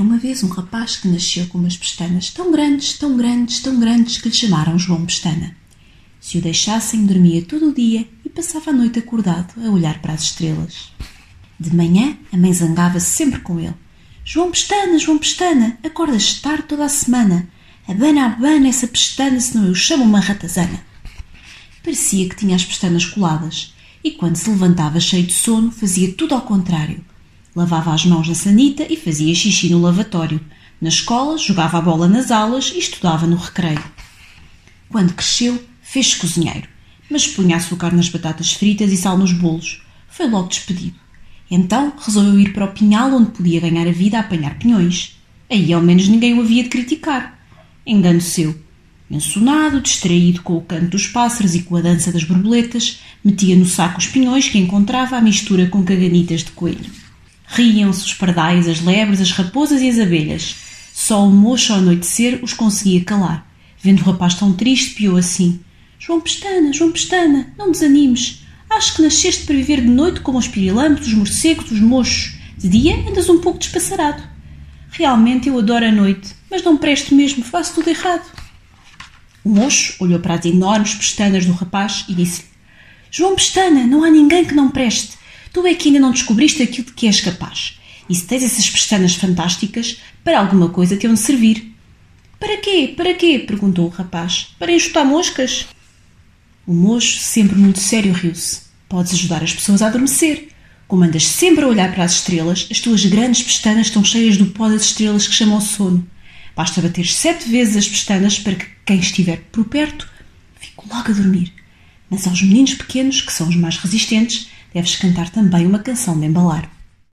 Era uma vez um rapaz que nasceu com umas pestanas tão grandes, tão grandes, tão grandes que lhe chamaram João Pestana. Se o deixassem, dormia todo o dia e passava a noite acordado a olhar para as estrelas. De manhã, a mãe zangava-se sempre com ele. João Pestana, João Pestana, acordas tarde toda a semana. Abana, abana essa pestana, senão eu chamo uma ratazana. Parecia que tinha as pestanas coladas e quando se levantava cheio de sono fazia tudo ao contrário. Lavava as mãos na sanita e fazia xixi no lavatório. Na escola, jogava a bola nas aulas e estudava no recreio. Quando cresceu, fez-se cozinheiro, mas punha açúcar nas batatas fritas e sal nos bolos. Foi logo despedido. Então resolveu ir para o pinhal onde podia ganhar a vida a apanhar pinhões. Aí ao menos ninguém o havia de criticar. Engano seu. Ensonado, distraído com o canto dos pássaros e com a dança das borboletas, metia no saco os pinhões que encontrava à mistura com caganitas de coelho. Riam-se os pardais, as lebres, as raposas e as abelhas. Só o mocho ao anoitecer os conseguia calar. Vendo o rapaz tão triste, piou assim: João Pestana, João Pestana, não desanimes. Acho que nasceste para viver de noite como os pirilampos, os morcegos, os mochos. De dia andas um pouco despassarado. Realmente eu adoro a noite, mas não presto mesmo, faço tudo errado. O mocho olhou para as enormes pestanas do rapaz e disse-lhe: João Pestana, não há ninguém que não preste. Tu é que ainda não descobriste aquilo de que és capaz. E se tens essas pestanas fantásticas, para alguma coisa te hão de servir. Para quê? Para quê? perguntou o rapaz. Para enxutar moscas? O mocho, sempre muito sério, riu-se. Podes ajudar as pessoas a adormecer. Como andas sempre a olhar para as estrelas, as tuas grandes pestanas estão cheias do pó das estrelas que chamam sono. Basta bater sete vezes as pestanas para que quem estiver por perto fique logo a dormir. Mas aos meninos pequenos, que são os mais resistentes, deves cantar também uma canção de embalar.